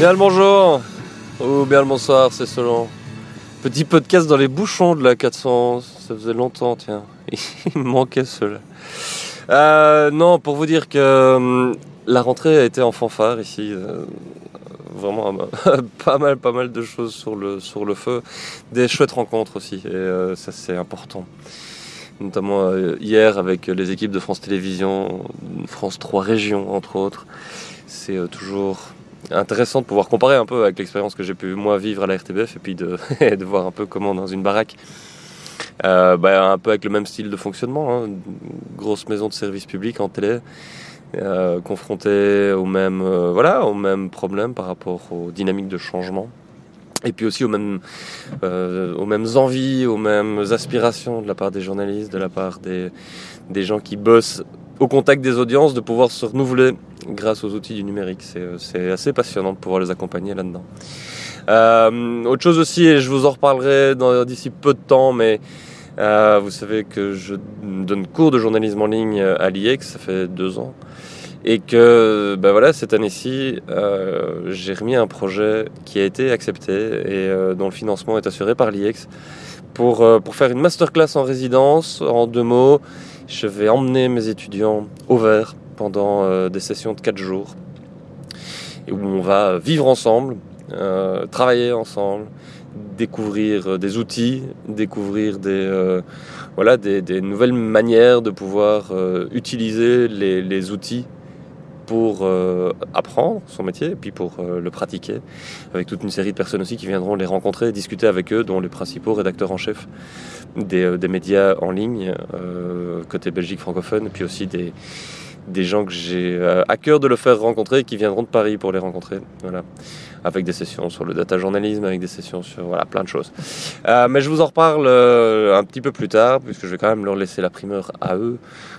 Bien le bonjour ou bien le bonsoir, c'est selon. Petit podcast dans les bouchons de la 400, ça faisait longtemps, tiens. Il manquait cela. Euh, non, pour vous dire que hum, la rentrée a été en fanfare ici. euh, vraiment pas mal, pas mal de choses sur le, sur le feu. Des chouettes rencontres aussi, et euh, ça c'est important. Notamment hier avec les équipes de France Télévisions, France 3 Régions entre autres. C'est toujours intéressant de pouvoir comparer un peu avec l'expérience que j'ai pu moi vivre à la RTBF et puis de, voir un peu comment dans une baraque, euh, bah, un peu avec le même style de fonctionnement, hein, grosse maison de service public en télé, euh, confrontée aux mêmes, euh, voilà, aux mêmes problèmes par rapport aux dynamiques de changement. Et puis aussi aux mêmes, aux mêmes envies, aux mêmes aspirations de la part des journalistes, de la part des, des gens qui bossent au contact des audiences, de pouvoir se renouveler grâce aux outils du numérique. C'est, euh, c'est assez passionnant de pouvoir les accompagner là-dedans. Euh, autre chose aussi, et je vous en reparlerai d'ici peu de temps, mais euh, vous savez que je donne cours de journalisme en ligne à l'IEX, ça fait deux ans. Et que ben voilà, cette année-ci, euh, j'ai remis un projet qui a été accepté et euh, dont le financement est assuré par l'IEX pour, euh, pour faire une masterclass en résidence. En deux mots, je vais emmener mes étudiants au vert pendant euh, des sessions de quatre jours et où on va vivre ensemble, euh, travailler ensemble, découvrir euh, des outils, découvrir des, euh, voilà, des, nouvelles manières de pouvoir euh, utiliser les, outils pour euh, apprendre son métier et puis pour euh, le pratiquer, avec toute une série de personnes aussi qui viendront les rencontrer, discuter avec eux, dont les principaux rédacteurs en chef des, euh, des médias en ligne, euh, côté Belgique francophone, et puis aussi des, des gens que j'ai euh, à cœur de le faire rencontrer et qui viendront de Paris pour les rencontrer. Voilà. Avec des sessions sur le data journalisme, avec des sessions sur voilà, plein de choses. Euh, mais je vous en reparle euh, un petit peu plus tard, puisque je vais quand même leur laisser la primeur à eux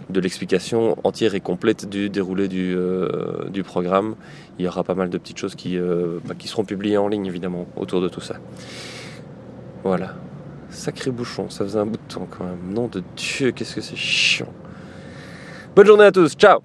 de l'explication entière et complète du déroulé du, du programme. Il y aura pas mal de petites choses qui, bah, qui seront publiées en ligne, évidemment, autour de tout ça. Voilà. Sacré bouchon, ça faisait un bout de temps quand même. Nom de Dieu, qu'est-ce que c'est chiant. Bonne journée à tous, ciao